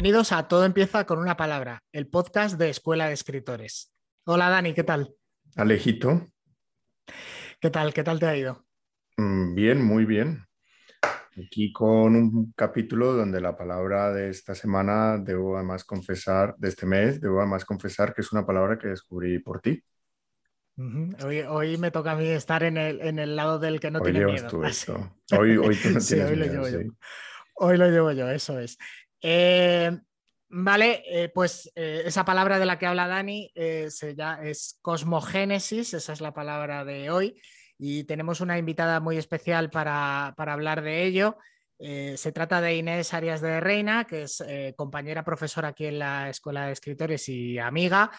Bienvenidos a Todo empieza con una palabra, el podcast de Escuela de Escritores. Hola Dani, ¿qué tal? Alejito. ¿Qué tal? ¿Qué tal te ha ido? Mm, bien, muy bien. Aquí con un capítulo donde la palabra de esta semana debo además confesar, de este mes, debo además confesar que es una palabra que descubrí por ti. hoy, me toca a mí estar en el, lado del que no tiene miedo. Tú esto. Hoy, hoy tú no tienes hoy miedo, lo llevo yo. Hoy lo llevo yo, eso es. Eh, vale, eh, pues eh, esa palabra de la que habla Dani es cosmogénesis, esa es la palabra de hoy, y tenemos una invitada muy especial para, hablar de ello. se trata de Inés Arias de Reina, que es compañera profesora aquí en la Escuela de Escritores y amiga.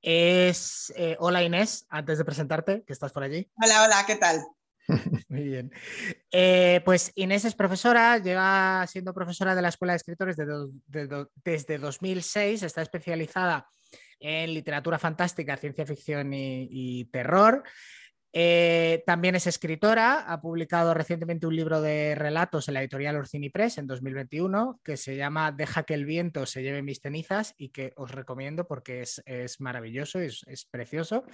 Es, hola Inés, antes de presentarte, que estás por allí. Hola, hola, ¿qué tal? Muy bien. Eh, pues Inés es profesora, lleva siendo profesora de la Escuela de Escritores desde 2006, está especializada en literatura fantástica, ciencia ficción y, terror. Eh, también es escritora, ha publicado recientemente un libro de relatos en la editorial Orcini Press en 2021 que se llama Deja que el viento se lleve mis cenizas y que os recomiendo porque es, maravilloso, es, es precioso.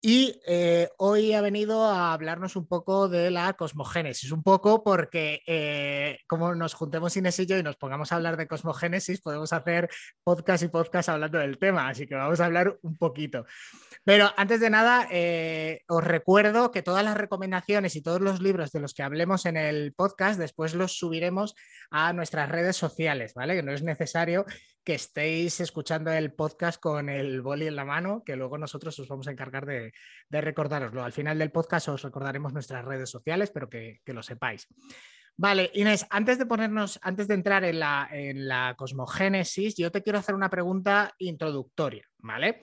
Y eh, hoy ha venido a hablarnos un poco de la cosmogénesis, un poco porque eh, como nos juntemos Inés y yo y nos pongamos a hablar de cosmogénesis, podemos hacer podcast y podcast hablando del tema, así que vamos a hablar un poquito. Pero antes de nada, eh, os recuerdo que todas las recomendaciones y todos los libros de los que hablemos en el podcast, después los subiremos a nuestras redes sociales, ¿vale? Que no es necesario que estéis escuchando el podcast con el boli en la mano, que luego nosotros os vamos a encargar de, de recordároslo. Al final del podcast os recordaremos nuestras redes sociales, pero que, lo sepáis. Vale, Inés, antes de ponernos, antes de entrar en la, en la cosmogénesis, yo te quiero hacer una pregunta introductoria, ¿vale?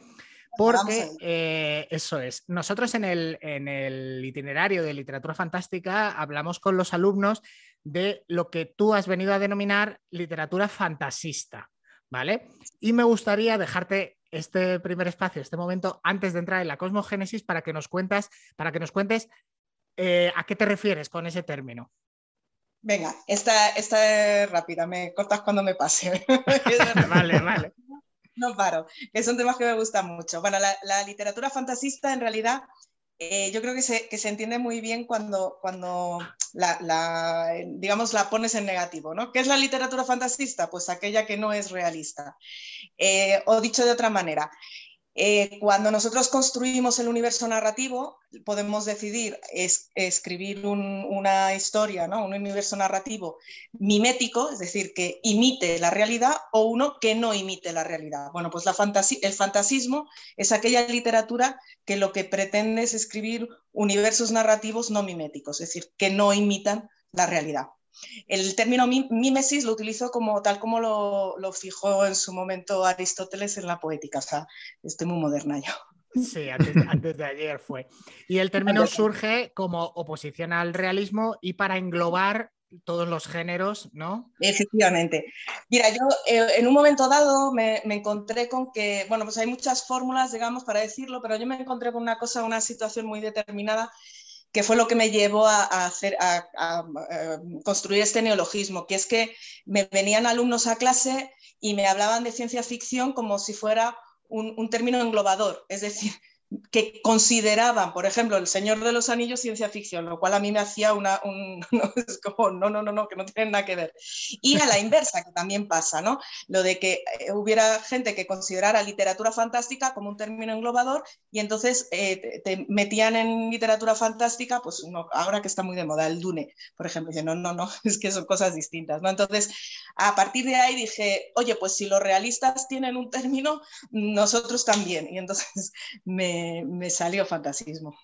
Porque eh, eso es, nosotros en el, en el itinerario de literatura fantástica hablamos con los alumnos de lo que tú has venido a denominar literatura fantasista. ¿Vale? Y me gustaría dejarte este primer espacio, este momento, antes de entrar en la cosmogénesis, para que nos cuentas, para que nos cuentes eh, a qué te refieres con ese término. Venga, esta, esta es rápida, me cortas cuando me pase. vale, vale. No paro, que son temas que me gustan mucho. Bueno, la, la literatura fantasista en realidad eh, yo creo que se, que se, entiende muy bien cuando, cuando la, digamos, la pones en negativo. ¿no? ¿Qué es la literatura fantasista? Pues aquella que no es realista. Eh, o dicho de otra manera, eh, cuando nosotros construimos el universo narrativo, podemos decidir escribir una historia, ¿no? un universo narrativo mimético, es decir, que imite la realidad, o uno que no imite la realidad. Bueno, pues la el fantasismo es aquella literatura que lo que pretende es escribir universos narrativos no miméticos, es decir, que no imitan la realidad. El término mímesis lo utilizó como tal como lo, fijó en su momento Aristóteles en la poética, o sea, estoy muy moderna yo. Sí, antes, de ayer fue. Y el término surge como oposición al realismo y para englobar todos los géneros, ¿no? Efectivamente. Mira, yo eh, en un momento dado me, me, encontré con que, bueno, pues hay muchas fórmulas, digamos, para decirlo, pero yo me encontré con una cosa, una situación muy determinada que fue lo que me llevó a, a, construir este neologismo, que es que me venían alumnos a clase y me hablaban de ciencia ficción como si fuera un término englobador, es decir, que consideraban, por ejemplo, El Señor de los Anillos ciencia ficción, lo cual a mí me hacía una, un, no, no, no, no, que no tienen nada que ver. Y a la inversa, que también pasa, ¿no? Lo de que eh, hubiera gente que considerara literatura fantástica como un término englobador y entonces eh, te, metían en literatura fantástica, pues ahora que está muy de moda, el Dune, por ejemplo, dice, no, no, no, es que son cosas distintas, ¿no? Entonces, a partir de ahí dije, oye, pues si los realistas tienen un término, nosotros también. Y entonces me me, salió fantasismo.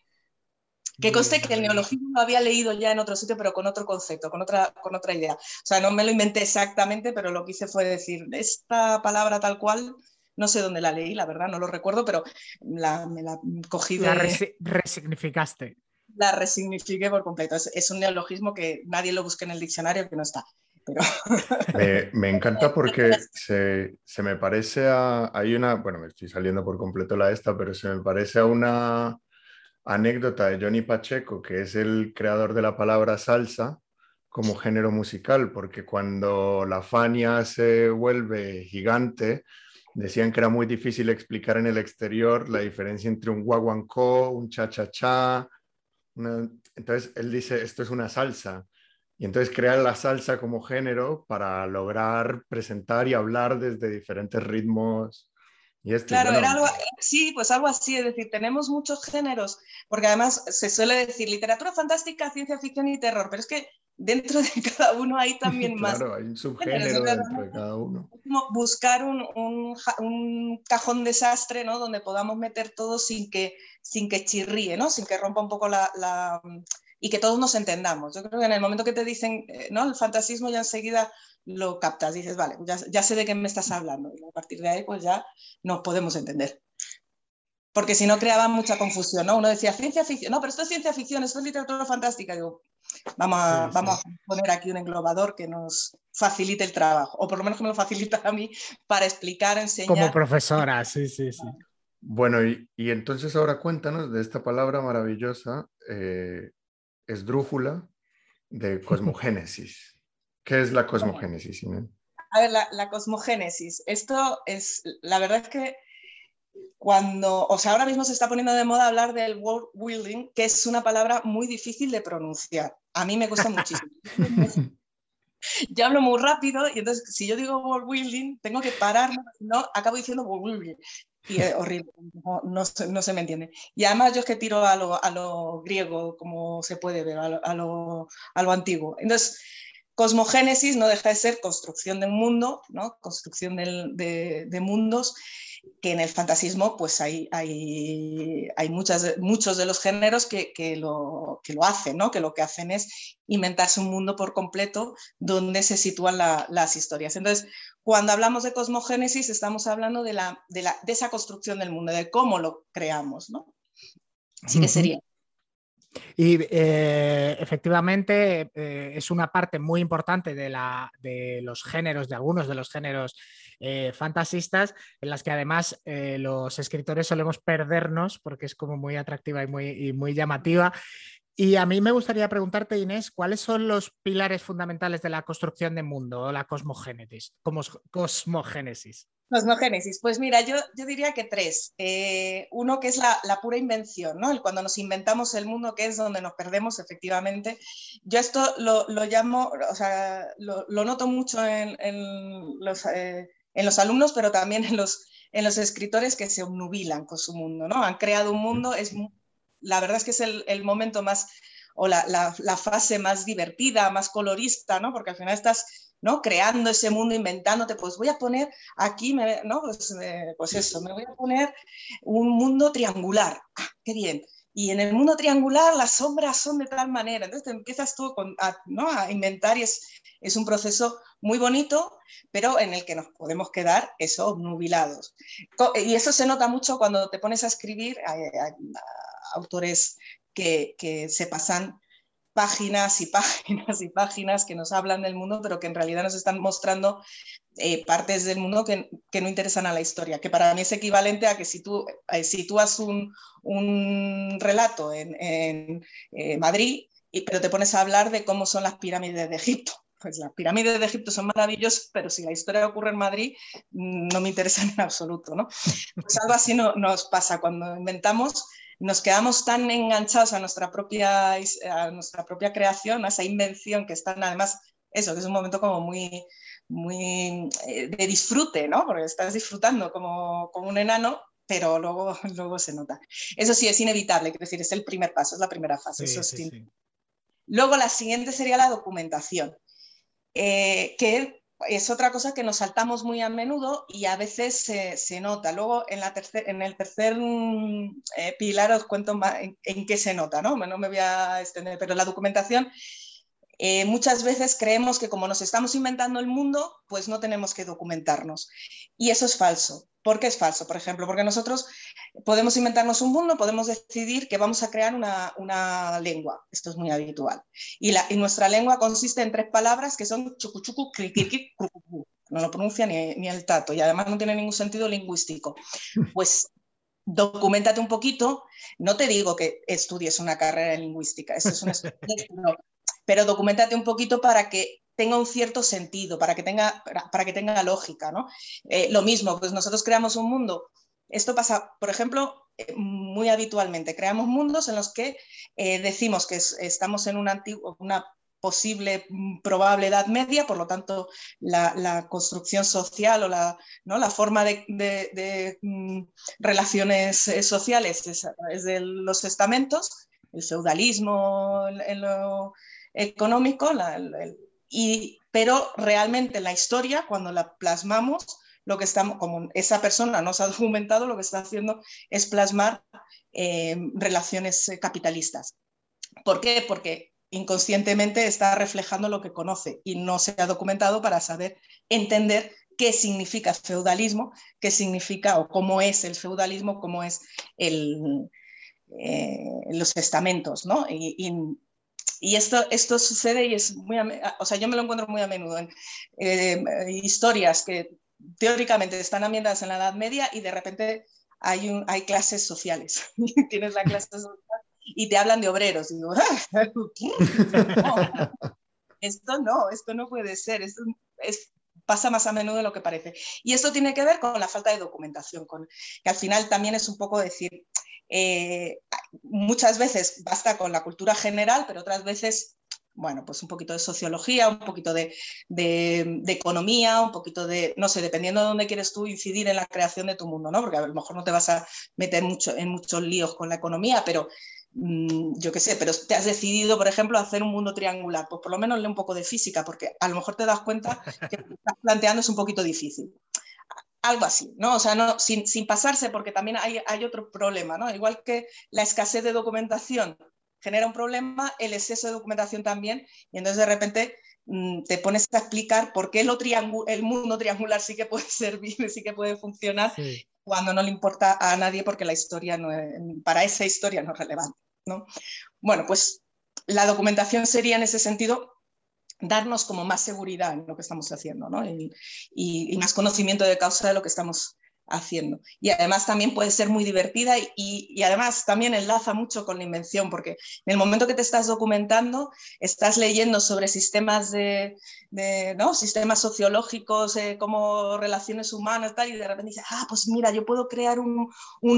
Que conste que el neologismo lo había leído ya en otro sitio, pero con otro concepto, con otra, con otra idea. O sea, no me lo inventé exactamente, pero lo que hice fue decir, esta palabra tal cual, no sé dónde la leí, la verdad, no lo recuerdo, pero la, me la cogí de... La resignificaste. La resignifiqué por completo. Es, es, un neologismo que nadie lo busque en el diccionario, que no está. Me, encanta porque se, me parece a... Hay una, bueno, me estoy saliendo por completo la esta, pero se me parece a una anécdota de Johnny Pacheco, que es el creador de la palabra salsa, como género musical, porque cuando la Fania se vuelve gigante, decían que era muy difícil explicar en el exterior la diferencia entre un guaguancó, un cha-cha-cha. Entonces él dice, esto es una salsa. Y entonces crear la salsa como género para lograr presentar y hablar desde diferentes ritmos claro, era algo, sí, pues algo así, es decir, tenemos muchos géneros, porque además se suele decir literatura fantástica, ciencia ficción y terror, pero es que dentro de cada uno hay también más. Claro, hay un subgénero dentro de cada uno. como buscar un, un, un, cajón desastre, ¿no? Donde podamos meter todo sin que, sin que chirríe, ¿no? Sin que rompa un poco la, la y que todos nos entendamos. Yo creo que en el momento que te dicen, eh, ¿no? El fantasismo ya enseguida lo captas, dices, vale, ya, sé de qué me estás hablando. Y a partir de ahí, pues ya nos podemos entender. Porque si no creaba mucha confusión, ¿no? Uno decía ciencia ficción, no, pero esto es ciencia ficción, esto es literatura fantástica. Digo, vamos a, vamos a poner aquí un englobador que nos facilite el trabajo, o por lo menos que me lo facilita a mí para explicar, enseñar. Como profesora, sí, sí, sí. Bueno, y, entonces ahora cuéntanos de esta palabra maravillosa, eh, esdrújula, de cosmogénesis. ¿Qué es la cosmogénesis? A ver, la, cosmogénesis. Esto es, la verdad es que cuando, o sea, ahora mismo se está poniendo de moda hablar del world building, que es una palabra muy difícil de pronunciar. A mí me cuesta muchísimo. yo hablo muy rápido y entonces si yo digo world building, tengo que pararme, no, acabo diciendo world building. Y es horrible, no, se, me entiende. Y además yo es que tiro a lo, a lo griego, como se puede ver, a lo, a lo, antiguo. Entonces, Cosmogénesis no deja de ser construcción de un mundo, ¿no? construcción de, mundos, que en el fantasismo pues hay, hay, hay muchas, muchos de los géneros que, lo, que lo hacen, ¿no? que lo que hacen es inventarse un mundo por completo donde se sitúan las historias. Entonces, cuando hablamos de cosmogénesis estamos hablando de, la, de, la, de esa construcción del mundo, de cómo lo creamos. ¿no? Así que sería y eh, efectivamente eh, es una parte muy importante de, la, de, los géneros, de algunos de los géneros eh, fantasistas, en las que además los escritores solemos perdernos porque es como muy atractiva y muy, muy llamativa. Y a mí me gustaría preguntarte, Inés, ¿cuáles son los pilares fundamentales de la construcción de mundo o la cosmogénesis? cosmogénesis? Cosmogénesis, pues mira, yo, yo diría que tres. Eh, uno que es la, pura invención, ¿no? El cuando nos inventamos el mundo, que es donde nos perdemos efectivamente. Yo esto lo, llamo, o sea, lo, noto mucho en, los, eh, en, los, alumnos, pero también en los, en los escritores que se obnubilan con su mundo, ¿no? Han creado un mundo, es, la verdad es que es el, el momento más, o la, la, la, fase más divertida, más colorista, ¿no? Porque al final estás ¿no? Creando ese mundo, inventándote, pues voy a poner aquí, ¿no? Pues, eh, pues, eso, me voy a poner un mundo triangular. Ah, qué bien. Y en el mundo triangular las sombras son de tal manera. Entonces te empiezas tú a, ¿no? a inventar y es, es, un proceso muy bonito, pero en el que nos podemos quedar eso, nubilados. Y eso se nota mucho cuando te pones a escribir a, autores que, que se pasan páginas y páginas y páginas que nos hablan del mundo, pero que en realidad nos están mostrando eh, partes del mundo que, no interesan a la historia, que para mí es equivalente a que si tú eh, sitúas un, un, relato en, eh, Madrid, y, pero te pones a hablar de cómo son las pirámides de Egipto. Pues las pirámides de Egipto son maravillosas, pero si la historia ocurre en Madrid, mm, no me interesa en absoluto. ¿no? Pues algo así no, nos pasa cuando inventamos nos quedamos tan enganchados a nuestra propia, a nuestra propia creación, a esa invención que están además, eso, que es un momento como muy, muy eh, de disfrute, ¿no? Porque estás disfrutando como, como un enano, pero luego, luego se nota. Eso sí, es inevitable, es decir, es el primer paso, es la primera fase. Luego la siguiente sería la documentación, eh, que es otra cosa que nos saltamos muy a menudo y a veces se, nota. Luego en, la en el tercer mm, eh, pilar os cuento en, qué se nota, ¿no? No me voy a extender, pero la documentación eh, muchas veces creemos que como nos estamos inventando el mundo, pues no tenemos que documentarnos. Y eso es falso. ¿Por qué es falso? Por ejemplo, porque nosotros podemos inventarnos un mundo, podemos decidir que vamos a crear una, lengua. Esto es muy habitual. Y, la, nuestra lengua consiste en tres palabras que son chucuchucu, cliquiqui, No lo pronuncia ni, ni el tato y además no tiene ningún sentido lingüístico. Pues documentate un poquito. No te digo que estudies una carrera en lingüística, eso es un pero documentate un poquito para que tenga un cierto sentido, para que tenga, para, que tenga lógica. ¿no? Eh, lo mismo, pues nosotros creamos un mundo. Esto pasa, por ejemplo, eh, muy habitualmente. Creamos mundos en los que eh, decimos que estamos en una, posible, mm, probable edad media, por lo tanto, la, construcción social o la, ¿no? la forma de, mm, relaciones sociales es través de los estamentos, el feudalismo en económico, y, pero realmente la historia, cuando la plasmamos, lo que estamos, como esa persona nos ha documentado, lo que está haciendo es plasmar eh, relaciones eh, capitalistas. ¿Por qué? Porque inconscientemente está reflejando lo que conoce y no se ha documentado para saber entender qué significa feudalismo, qué significa o cómo es el feudalismo, cómo es eh, los estamentos, ¿no? Esto, esto sucede y es muy, o sea, yo me lo encuentro muy a menudo en historias que teóricamente están ambientadas en la Edad Media y de repente hay, un, hay clases sociales. Tienes la clase social y te hablan de obreros. Y digo, esto no, esto no puede ser, esto es, pasa más a menudo de lo que parece. Y esto tiene que ver con la falta de documentación, con, que al final también es un poco decir, eh, muchas veces basta con la cultura general, pero otras veces bueno, pues un poquito de sociología, un poquito de, economía, un poquito de, no sé, dependiendo de dónde quieres tú incidir en la creación de tu mundo, ¿no? Porque a lo mejor no te vas a meter mucho, en muchos líos con la economía, pero yo qué sé, pero te has decidido, por ejemplo, hacer un mundo triangular, pues por lo menos lee un poco de física, porque a lo mejor te das cuenta que lo que estás planteando es un poquito difícil. Algo así, ¿no? O sea, no, sin, pasarse, porque también hay, hay otro problema, ¿no? Igual que la escasez de documentación genera un problema, el exceso de documentación también, y entonces de repente mm, te pones a explicar por qué lo el mundo triangular sí que puede servir, sí que puede funcionar, cuando no le importa a nadie porque la historia no para esa historia no es relevante. ¿no? Bueno, pues la documentación sería en ese sentido darnos como más seguridad en lo que estamos haciendo ¿no? y, y, más conocimiento de causa de lo que estamos haciendo. Y además también puede ser muy divertida y, además también enlaza mucho con la invención, porque en el momento que te estás documentando, estás leyendo sobre sistemas de, ¿no? sistemas sociológicos, eh, como relaciones humanas, tal, y de repente dices, ah, pues mira, yo puedo crear un,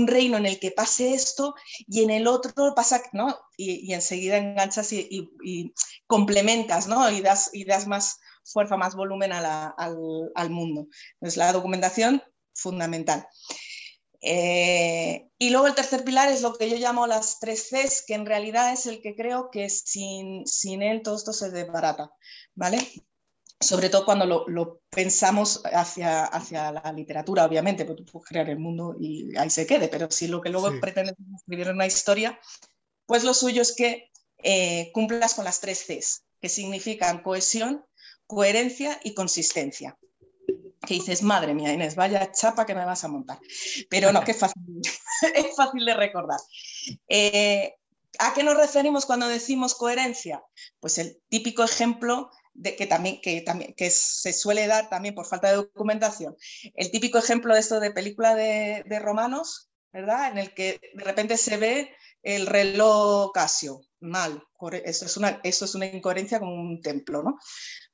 reino en el que pase esto y en el otro pasa, ¿no? Y, enseguida enganchas y, complementas, ¿no? Y das, y das más fuerza, más volumen al, al, mundo. Entonces, la documentación fundamental. Eh, y luego el tercer pilar es lo que yo llamo las tres Cs, que en realidad es el que creo que sin, sin él todo esto se desbarata, ¿vale? Sobre todo cuando lo, pensamos hacia, hacia, la literatura, obviamente, porque tú puedes crear el mundo y ahí se quede, pero si lo que luego pretendes escribir una historia, pues lo suyo es que eh, cumplas con las tres Cs, que significan cohesión, coherencia y consistencia que dices, madre mía, Inés, vaya chapa que me vas a montar. Pero no, que fácil, es fácil de recordar. Eh, ¿A qué nos referimos cuando decimos coherencia? Pues el típico ejemplo de, que, también, que, también, que se suele dar también por falta de documentación. El típico ejemplo de esto de película de, romanos, ¿verdad? En el que de repente se ve el reloj Casio, mal. Eso es una, eso es una incoherencia como un templo, ¿no?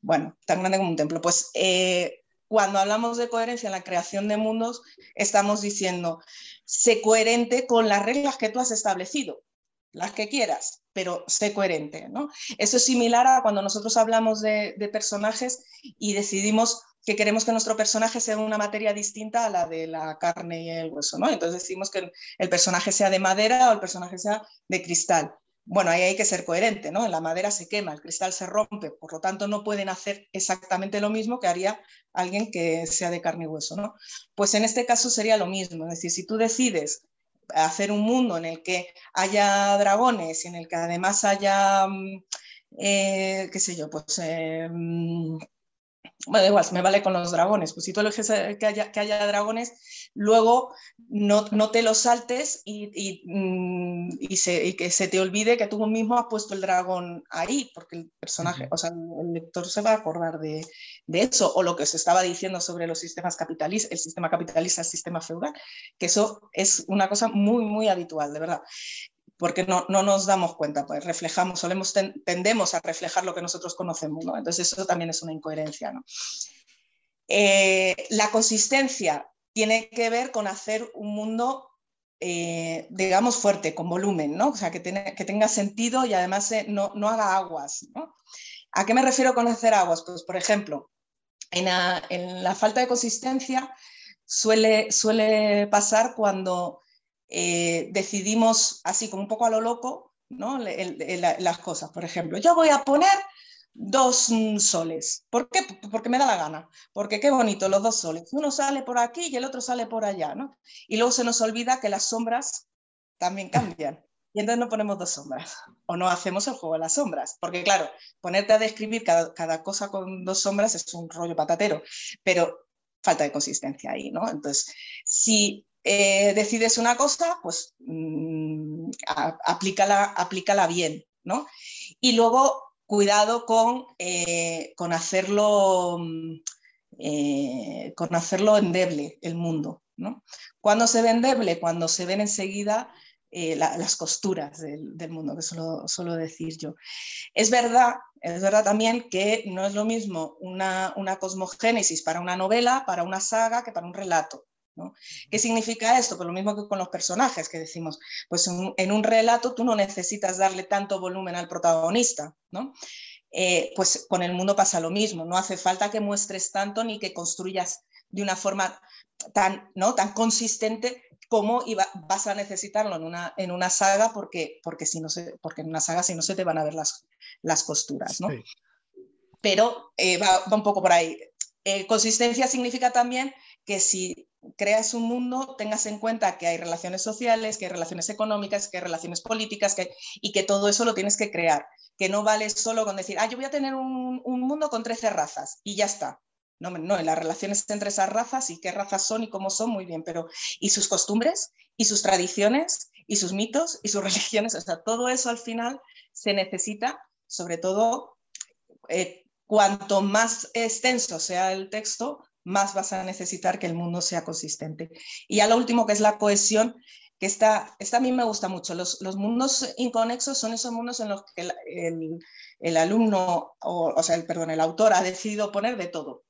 Bueno, tan grande como un templo. Pues eh, cuando hablamos de coherencia en la creación de mundos, estamos diciendo, sé coherente con las reglas que tú has establecido, las que quieras, pero sé coherente. ¿no? Eso es similar a cuando nosotros hablamos de, personajes y decidimos que queremos que nuestro personaje sea una materia distinta a la de la carne y el hueso. ¿no? Entonces decimos que el personaje sea de madera o el personaje sea de cristal. Bueno, ahí hay que ser coherente, ¿no? La madera se quema, el cristal se rompe, por lo tanto no pueden hacer exactamente lo mismo que haría alguien que sea de carne y hueso, ¿no? Pues en este caso sería lo mismo, es decir, si tú decides hacer un mundo en el que haya dragones y en el que además haya, mm, eh, qué sé yo, pues... Eh, mm, bueno, igual, me vale con los dragones. Pues si tú eliges que haya, que haya dragones, luego no, no te los saltes y, y, mm, y, se, que se te olvide que tú mismo has puesto el dragón ahí, porque el personaje, o sea, el lector se va a acordar de, de, eso, o lo que se estaba diciendo sobre los sistemas capitalistas, el sistema capitalista, el sistema feudal, que eso es una cosa muy, muy habitual, de verdad. Porque no, no nos damos cuenta, pues reflejamos, solemos tendemos a reflejar lo que nosotros conocemos, ¿no? Entonces eso también es una incoherencia, ¿no? Eh, la consistencia tiene que ver con hacer un mundo, eh, digamos, fuerte, con volumen, ¿no? O sea, que, que tenga sentido y además eh, no, no, haga aguas, ¿no? ¿A qué me refiero con hacer aguas? Pues, por ejemplo, en en la falta de consistencia suele, suele pasar cuando decidimos, así como un poco a lo loco, ¿no? las cosas. Por ejemplo, yo voy a poner dos mm, soles. ¿Por qué? Porque me da la gana. Porque qué bonito los dos soles. Uno sale por aquí y el otro sale por allá, ¿no? Y luego se nos olvida que las sombras también cambian. Y entonces no ponemos dos sombras. O no hacemos el juego de las sombras. Porque claro, ponerte a describir cada, cosa con dos sombras es un rollo patatero. Pero falta de consistencia ahí, ¿no? Entonces, si eh, decides una cosa, pues mmm, aplícala, bien, ¿no? Y luego cuidado con, eh, con, hacerlo, mm, eh, con hacerlo endeble el mundo. ¿no? Cuando se ve endeble? Cuando se ven enseguida las costuras del, mundo, que suelo, suelo, decir yo. Es verdad, es verdad también que no es lo mismo una, una cosmogénesis para una novela, para una saga, que para un relato. ¿Qué significa esto? Pues lo mismo que con los personajes que decimos, pues en, un relato tú no necesitas darle tanto volumen al protagonista, ¿no? Eh, pues con el mundo pasa lo mismo, no hace falta que muestres tanto ni que construyas de una forma tan, ¿no? tan consistente como vas a necesitarlo en una, en una saga porque, porque, si no se, porque en una saga si no se te van a ver las, las costuras. ¿no? Pero eh, va, un poco por ahí. Eh, consistencia significa también que si creas un mundo, tengas en cuenta que hay relaciones sociales, que hay relaciones económicas, que hay relaciones políticas, que y que todo eso lo tienes que crear, que no vale solo con decir, ah, yo voy a tener un, mundo con 13 razas y ya está. No, no, en las relaciones entre esas razas y qué razas son y cómo son, muy bien, pero ¿y sus costumbres? ¿Y sus tradiciones? ¿Y sus mitos? ¿Y sus religiones? O sea, todo eso al final se necesita, sobre todo, eh, cuanto más extenso sea el texto, más vas a necesitar que el mundo sea consistente. Y ya lo último, que es la cohesión, que esta, esta a mí me gusta mucho. Los, los mundos inconexos son esos mundos en los que el, el, alumno, o, o, sea, el, perdón, el autor ha decidido poner de todo.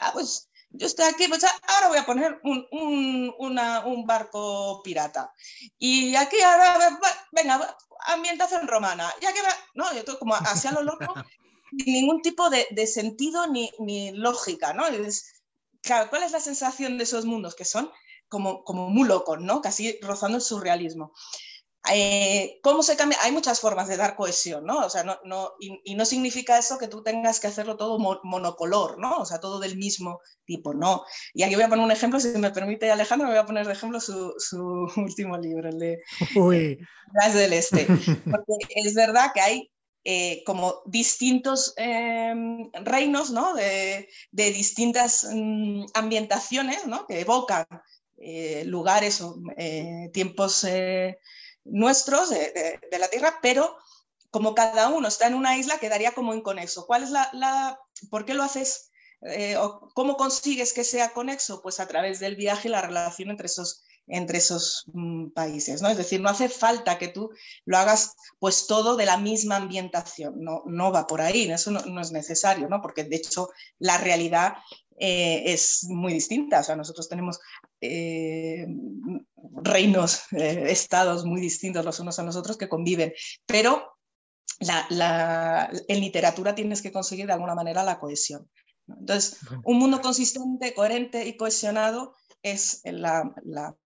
Ah, pues yo estoy aquí, pues ahora voy a poner un, un, una, un barco pirata. Y aquí ahora, venga, ambientación romana. Ya que no, yo estoy como hacia lo loco, sin ningún tipo de, de sentido ni, ni, lógica, ¿no? Es, claro, ¿cuál es la sensación de esos mundos? Que son como, como muy locos, ¿no? Casi rozando el surrealismo. Eh, ¿Cómo se cambia? Hay muchas formas de dar cohesión, ¿no? O sea, no, no y, no significa eso que tú tengas que hacerlo todo monocolor, ¿no? O sea, todo del mismo tipo, no. Y aquí voy a poner un ejemplo, si me permite Alejandro, me voy a poner de ejemplo su, su último libro, el de. Las del Este. Porque es verdad que hay eh, como distintos em, reinos ¿no? de, distintas mm, ambientaciones ¿no? que evocan eh, lugares o eh, tiempos nuestros de, la Tierra, pero como cada uno está en una isla, quedaría como inconexo. ¿Cuál es la, la ¿Por qué lo haces? o ¿Cómo consigues que sea conexo? Pues a través del viaje y la relación entre esos entre esos mm, países, ¿no? Es decir, no hace falta que tú lo hagas pues todo de la misma ambientación, no, no va por ahí, eso no, es necesario, ¿no? Porque de hecho la realidad eh, es muy distinta, o sea, nosotros tenemos eh, reinos, eh, estados muy distintos los unos a los otros que conviven, pero la, en literatura tienes que conseguir de alguna manera la cohesión. Entonces, un mundo consistente, coherente y cohesionado es la,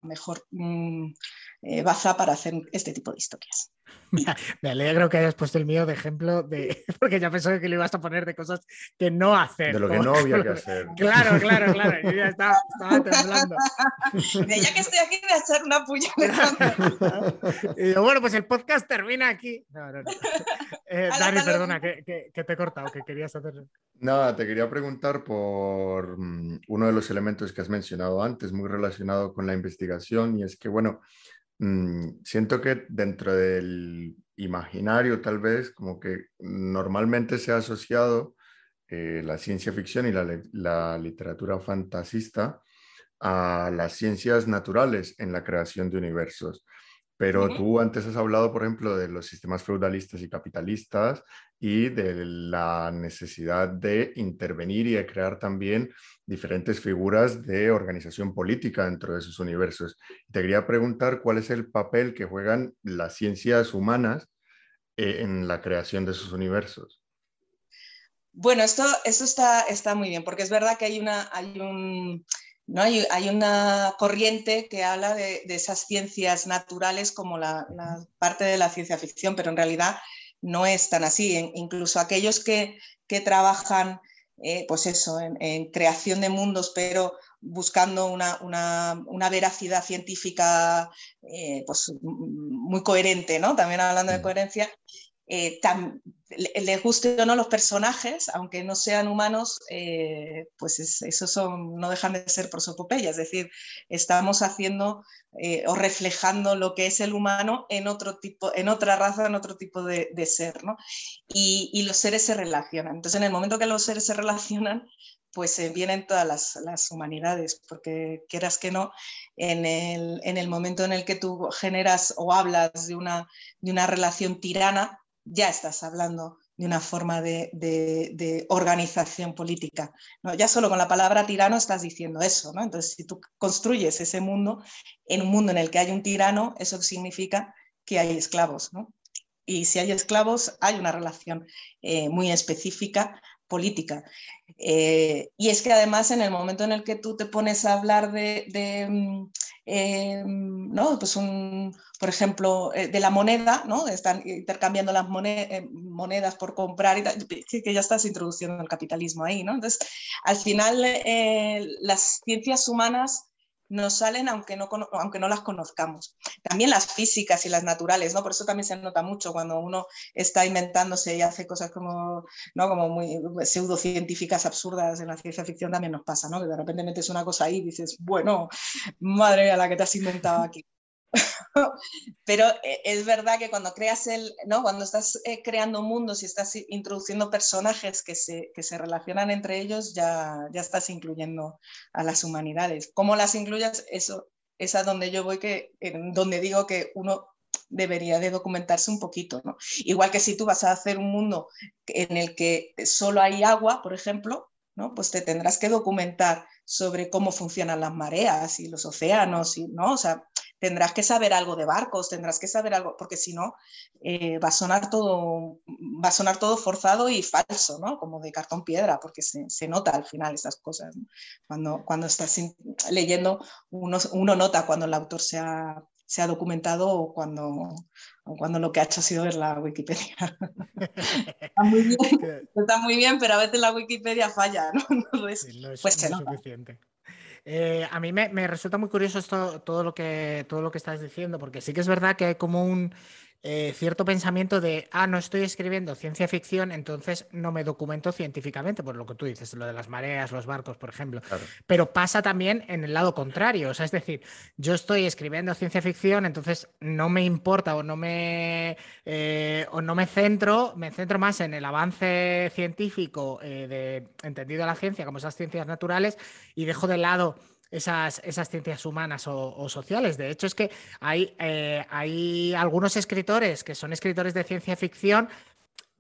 mejor mm, eh, baza para hacer este tipo de historias. Me alegro que hayas puesto el mío de ejemplo, de, porque ya pensé que lo ibas a poner de cosas que no hacer. De lo que no había que hacer. Claro, claro, claro. Yo ya estaba, temblando. ya que estoy aquí, voy a echar una y digo, bueno, pues el podcast termina aquí. No, no, no. Eh, Dani, perdona, que, que, te he cortado, que querías hacer. Nada, te quería preguntar por mm, uno de los elementos que has mencionado antes, muy relacionado con la investigación, y es que, bueno, Mm, siento que dentro del imaginario tal vez como que normalmente se ha asociado eh, la ciencia ficción y la, literatura fantasista a las ciencias naturales en la creación de universos. Pero tú antes has hablado, por ejemplo, de los sistemas feudalistas y capitalistas y de la necesidad de intervenir y de crear también diferentes figuras de organización política dentro de esos universos. Te quería preguntar cuál es el papel que juegan las ciencias humanas eh, en la creación de esos universos. Bueno, esto, esto está, está muy bien, porque es verdad que hay una, hay un, ¿no? Hay, una corriente que habla de, esas ciencias naturales como la, parte de la ciencia ficción, pero en realidad no es tan así. incluso aquellos que, trabajan eh, pues eso, en, creación de mundos, pero buscando una, veracidad científica eh, pues, muy coherente, ¿no? También hablando de mm. coherencia, eh, les guste o no los personajes, aunque no sean humanos, eh, pues esos son, no dejan de ser prosopopeya, es decir, estamos haciendo eh, o reflejando lo que es el humano en otro tipo, en otra raza, en otro tipo de, ser, ¿no? Y, los seres se relacionan. Entonces, en el momento que los seres se relacionan, pues vienen todas las, humanidades, porque quieras que no, en el, en el, momento en el que tú generas o hablas de una, de una relación tirana, ya estás hablando de una forma de, organización política. ¿no? Ya solo con la palabra tirano estás diciendo eso. ¿no? Entonces, si tú construyes ese mundo, en un mundo en el que hay un tirano, eso significa que hay esclavos. ¿no? Y si hay esclavos, hay una relación eh, muy específica política. Eh, y es que además en el momento en el que tú te pones a hablar de, mm, eh, ¿no? pues un, por ejemplo, eh, de la moneda, ¿no? están intercambiando las monedas por comprar y que ya estás introduciendo el capitalismo ahí. ¿no? Entonces, al final, las ciencias humanas nos salen aunque no, aunque no las conozcamos. También las físicas y las naturales, ¿no? Por eso también se nota mucho cuando uno está inventándose y hace cosas como, ¿no? como muy pseudocientíficas absurdas en la ciencia ficción también nos pasa, ¿no? Que de repente metes una cosa ahí y dices, bueno, madre mía, la que te has inventado aquí. Pero eh, es verdad que cuando creas el, ¿no? cuando estás eh, creando mundos y estás introduciendo personajes que se, que se relacionan entre ellos, ya, ya estás incluyendo a las humanidades. ¿Cómo las incluyas? Eso es a donde yo voy, que, donde digo que uno debería de documentarse un poquito. ¿no? Igual que si tú vas a hacer un mundo en el que solo hay agua, por ejemplo, ¿no? pues te tendrás que documentar sobre cómo funcionan las mareas y los océanos, y, ¿no? O sea, tendrás que saber algo de barcos, tendrás que saber algo, porque si no, eh, va, a sonar todo, va a sonar todo forzado y falso, ¿no? Como de cartón piedra, porque se, nota al final esas cosas. Cuando, cuando estás leyendo, uno, uno, nota cuando el autor se ha, se ha documentado o cuando, cuando lo que ha hecho ha sido ver la Wikipedia. está, muy bien, está, muy bien, pero a veces la Wikipedia falla, ¿no? no es, pues suficiente. Eh, a mí me, me, resulta muy curioso esto, todo lo que todo lo que estás diciendo, porque sí que es verdad que hay como un eh, cierto pensamiento de, ah, no estoy escribiendo ciencia ficción, entonces no me documento científicamente, por lo que tú dices, lo de las mareas, los barcos, por ejemplo. Pero pasa también en el lado contrario, o sea, es decir, yo estoy escribiendo ciencia ficción, entonces no me importa o no me, eh, o no me centro, me centro más en el avance científico eh, de entendido la ciencia, como esas ciencias naturales, y dejo de lado esas, esas ciencias humanas o, sociales. De hecho, es que hay, eh, hay algunos escritores que son escritores de ciencia ficción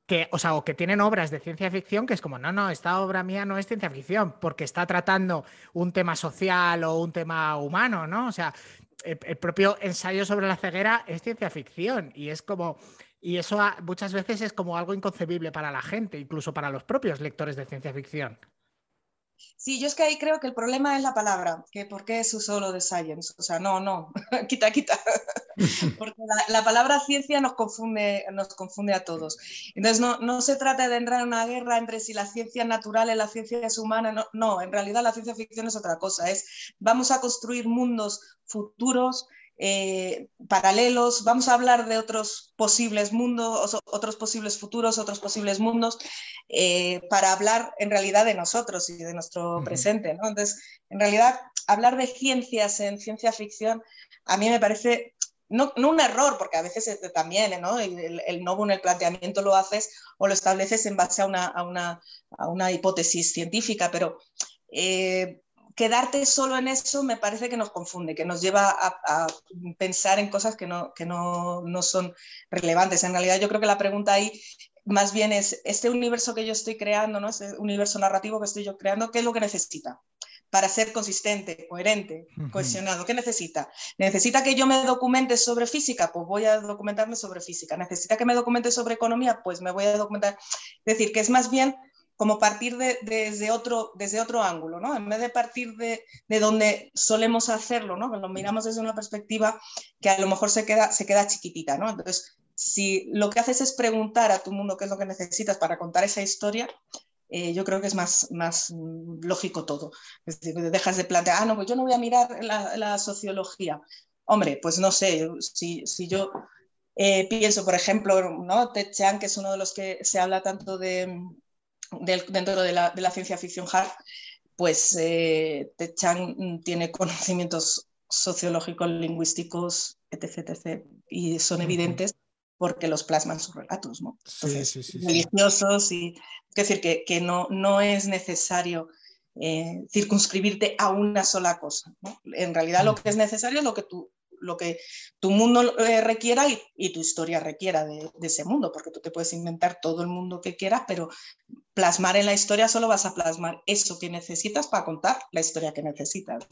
que, o sea, que tienen obras de ciencia ficción que es como, no, no, esta obra mía no es ciencia ficción porque está tratando un tema social o un tema humano, ¿no? O sea, el, propio ensayo sobre la ceguera es ciencia ficción y es como, y eso muchas veces es como algo inconcebible para la gente, incluso para los propios lectores de ciencia ficción. Sí, yo es que ahí creo que el problema es la palabra, que por qué es solo de science. O sea, no, no, quita, quita. Porque la, palabra ciencia nos confunde, nos confunde a todos. Entonces, no, no, se trata de entrar en una guerra entre si la ciencia es natural y la ciencia es humana. No, no, en realidad la ciencia ficción es otra cosa. Es vamos a construir mundos futuros eh, paralelos, vamos a hablar de otros posibles mundos, otros posibles futuros, otros posibles mundos, eh, para hablar en realidad de nosotros y de nuestro presente. Entonces, en realidad, hablar de ciencias en ciencia ficción a mí me parece no, un error, porque a veces también ¿no? El, el, no el planteamiento lo haces o lo estableces en base a una, a una, hipótesis científica, pero eh, quedarte solo en eso me parece que nos confunde, que nos lleva a, pensar en cosas que, no, que no, no, son relevantes. En realidad yo creo que la pregunta ahí más bien es, este universo que yo estoy creando, ¿no? este universo narrativo que estoy yo creando, ¿qué es lo que necesita? Para ser consistente, coherente, cohesionado, ¿qué necesita? ¿Necesita que yo me documente sobre física? Pues voy a documentarme sobre física. ¿Necesita que me documente sobre economía? Pues me voy a documentar. Es decir, que es más bien como partir de, desde, otro, desde otro ángulo, ¿no? En vez de partir de, de, donde solemos hacerlo, ¿no? Lo miramos desde una perspectiva que a lo mejor se queda, se queda chiquitita, ¿no? Entonces, si lo que haces es preguntar a tu mundo qué es lo que necesitas para contar esa historia, eh, yo creo que es más, más lógico todo. Es dejas de plantear, ah, no, pues yo no voy a mirar la, la sociología. Hombre, pues no sé, si, si yo eh, pienso, por ejemplo, ¿no? Ted Chiang, que es uno de los que se habla tanto de, dentro de la, de la, ciencia ficción hard, pues eh, Ted Chang tiene conocimientos sociológicos, lingüísticos, etc, etc, y son evidentes porque los plasman sus relatos, ¿no? sí, sí, sí, religiosos y es decir que, que no, no es necesario eh, circunscribirte a una sola cosa. ¿no? En realidad lo que es necesario es lo que tú lo que tu mundo eh, requiera y, tu historia requiera de, ese mundo, porque tú te puedes inventar todo el mundo que quieras, pero plasmar en la historia solo vas a plasmar eso que necesitas para contar la historia que necesitas.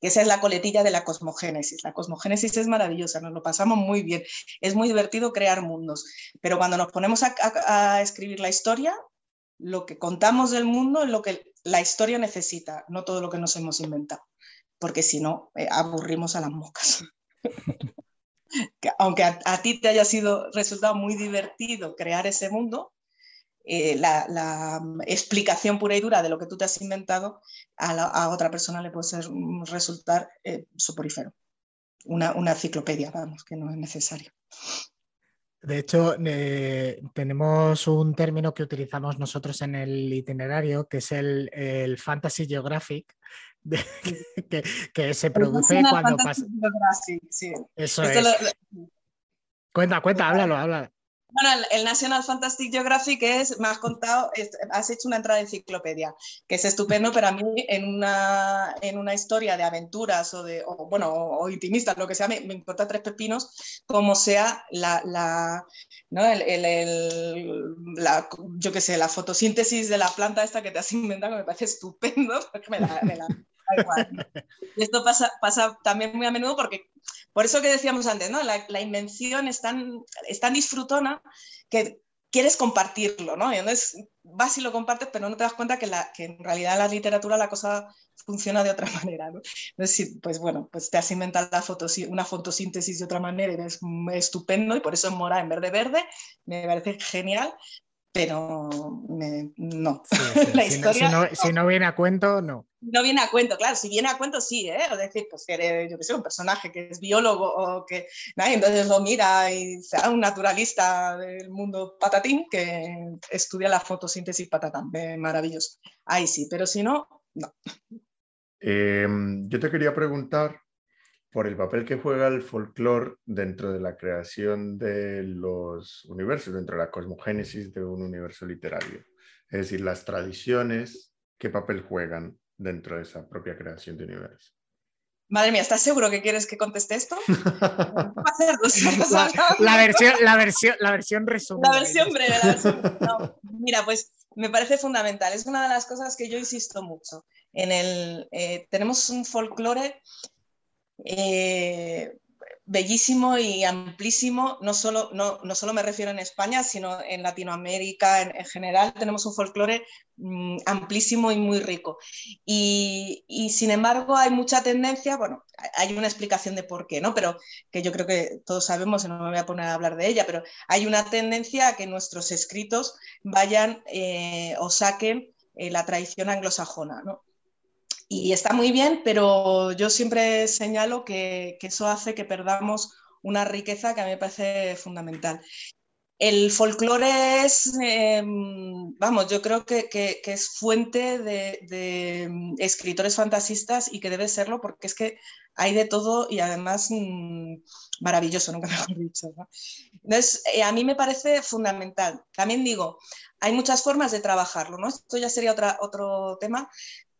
Esa es la coletilla de la cosmogénesis. La cosmogénesis es maravillosa, nos lo pasamos muy bien. Es muy divertido crear mundos, pero cuando nos ponemos a escribir la historia, lo que contamos del mundo es lo que la historia necesita, no todo lo que nos hemos inventado porque si no, eh, aburrimos a las moscas. aunque a, ti te haya sido resultado muy divertido crear ese mundo, eh, la, explicación pura y dura de lo que tú te has inventado a, otra persona le puede ser, mm, resultar eh, soporífero. Una, una enciclopedia, vamos, que no es necesario. De hecho, tenemos un término que utilizamos nosotros en el itinerario, que es el, el Fantasy Geographic, que, se produce cuando pasa. Eso es. Cuenta, cuenta, háblalo, háblalo. Bueno, el, National Fantastic Geographic es, me has contado, has hecho una entrada de enciclopedia, que es estupendo, pero a mí en una, en una historia de aventuras o de, bueno, o, intimista, lo que sea, me, importa tres pepinos, como sea la, la, ¿no? el, la, yo qué sé, la fotosíntesis de la planta esta que te has inventado, me parece estupendo, porque me la esto pasa, pasa también muy a menudo porque, por eso que decíamos antes, ¿no? la, invención es tan, es tan disfrutona que quieres compartirlo, ¿no? Y entonces vas y lo compartes, pero no te das cuenta que, la, que en realidad en la literatura la cosa funciona de otra manera, ¿no? Entonces, pues bueno, pues te has inventado la una fotosíntesis de otra manera y es estupendo y por eso en mora en verde verde me parece genial, pero no. la historia, si, no, viene a cuento, no. No viene a cuento, claro, si viene a cuento sí, ¿eh? es decir, pues que eres, yo que sé, un personaje que es biólogo o que entonces lo mira y sea un naturalista del mundo patatín que estudia la fotosíntesis patatán, maravilloso. Ahí sí, pero si no, no. Em, yo te quería preguntar por el papel que juega el folclore dentro de la creación de los universos, dentro de la cosmogénesis de un universo literario. Es decir, las tradiciones, ¿qué papel juegan dentro de esa propia creación de universo? Madre mía, ¿estás seguro que quieres que conteste esto? la, versión, la, versión, la versión resumida. La versión breve. mira, pues me parece fundamental. Es una de las cosas que yo insisto mucho. En el, eh, tenemos un folclore eh, bellísimo y amplísimo, no solo, no, no solo me refiero en España, sino en Latinoamérica en, general, tenemos un folclore mm, amplísimo y muy rico. Y, sin embargo hay mucha tendencia, bueno, hay una explicación de por qué, ¿no? Pero que yo creo que todos sabemos no me voy a poner a hablar de ella, pero hay una tendencia a que nuestros escritos vayan eh, o saquen eh, la tradición anglosajona, ¿no? Y está muy bien, pero yo siempre señalo que, eso hace que perdamos una riqueza que a mí me parece fundamental. El folclore es, em, vamos, yo creo que, es fuente de, mm, escritores fantasistas y que debe serlo porque es que hay de todo y además mm, maravilloso, nunca mejor dicho. Entonces, eh, a mí me parece fundamental. También digo, hay muchas formas de trabajarlo, ¿no? Esto ya sería otro tema,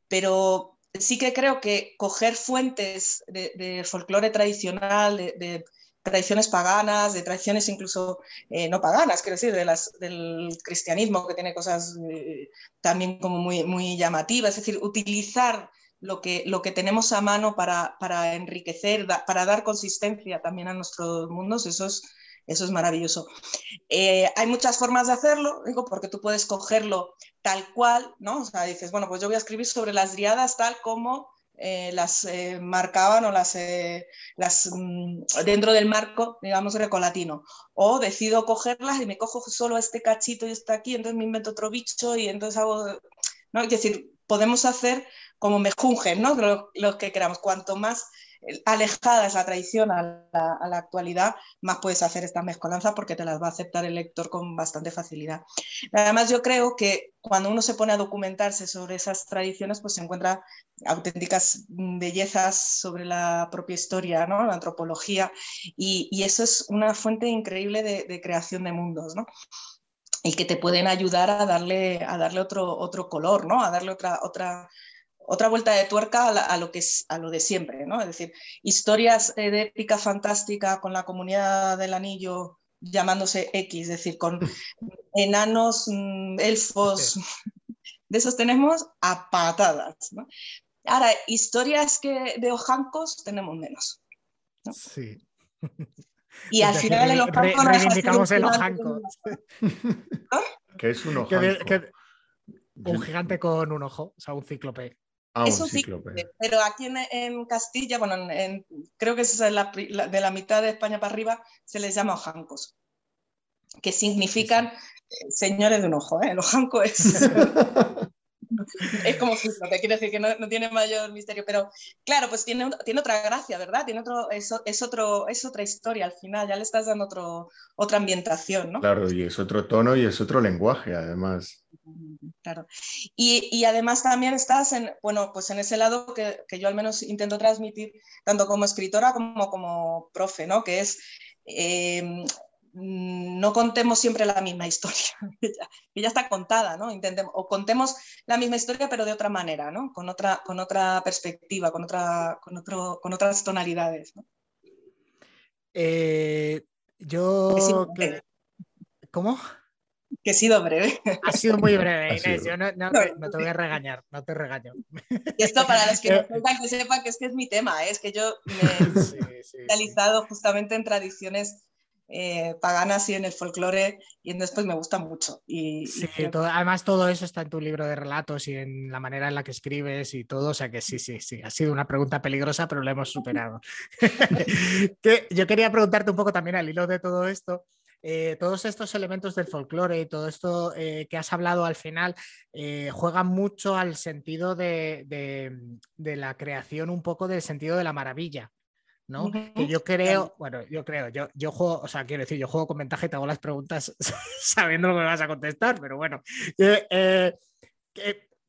pero sí que creo que coger fuentes de, folclore tradicional, de, tradiciones paganas, de tradiciones incluso eh, no paganas, quiero decir, del cristianismo que tiene cosas eh, también como muy, muy llamativas, es decir, utilizar lo que, lo que tenemos a mano para, para enriquecer, para dar consistencia también a nuestros mundos, eso es, eso es maravilloso. Eh, hay muchas formas de hacerlo, digo, porque tú puedes cogerlo tal cual, ¿no? O sea, dices, bueno, pues yo voy a escribir sobre las driadas tal como eh, las eh, marcaban o las, las mm, dentro del marco, digamos, grecolatino. O decido cogerlas y me cojo solo este cachito y está aquí, entonces me invento otro bicho y entonces hago, ¿no? Es decir, podemos hacer como mejungen, ¿no? Los que queramos. Cuanto más alejada es la tradición a la, actualidad, más puedes hacer esta mezcolanza porque te las va a aceptar el lector con bastante facilidad. Además, yo creo que cuando uno se pone a documentarse sobre esas tradiciones, pues se encuentra auténticas bellezas sobre la propia historia, ¿no? la antropología, y, eso es una fuente increíble de, creación de mundos. ¿no? y que te pueden ayudar a darle, a darle otro, otro color, ¿no? a darle otra, otra, otra vuelta de tuerca a, lo que es a lo de siempre, ¿no? Es decir, historias eh, de épica fantástica con la comunidad del anillo llamándose X, es decir, con enanos, mm, elfos, de esos tenemos a patadas, ¿no? Ahora, historias que de ojancos tenemos menos. Sí. Y al final el ojanco reivindicamos el ojanco. ¿Qué es un ojanco? un gigante con un ojo, o sea, un cíclope. Ah, Eso sí, pero aquí en, Castilla, bueno, creo que es de la mitad de España para arriba, se les llama ojancos, que significan eh, señores de un ojo. ¿eh? El ojanco es, es como te quiere decir que no, tiene mayor misterio, pero claro, pues tiene, tiene otra gracia, ¿verdad? Tiene otro, es, es, otro, es otra historia al final, ya le estás dando otro, otra ambientación, ¿no? Claro, y es otro tono y es otro lenguaje, además. Claro. Y, además también estás en, bueno, pues en ese lado que, yo al menos intento transmitir, tanto como escritora como como profe, ¿no? Que es, em, no contemos siempre la misma historia, que ya está contada, ¿no? Intentemos, o contemos la misma historia pero de otra manera, ¿no? Con otra, con otra perspectiva, con, otra, con, otro, con otras tonalidades, ¿no? Eh, yo... ¿Cómo? Que he sido breve. Ha sido muy breve, Inés. Yo no, te voy a regañar, no te regaño. Y esto para los que no sepan, que sepan que es que es mi tema, ¿eh? es que yo me he especializado justamente en tradiciones eh, paganas y en el folclore y después me gusta mucho. Y, sí, además todo eso está en tu libro de relatos y en la manera en la que escribes y todo, o sea que sí, sí, sí, ha sido una pregunta peligrosa, pero la hemos superado. yo quería preguntarte un poco también al hilo de todo esto. Eh, todos estos elementos del folclore y todo esto eh, que has hablado al final eh, juegan mucho al sentido de, la creación, un poco del sentido de la maravilla. ¿no? Que yo creo, bueno, yo creo, yo, yo juego, o sea, quiero decir, yo juego con ventaja y te hago las preguntas sabiendo lo que me vas a contestar, pero bueno.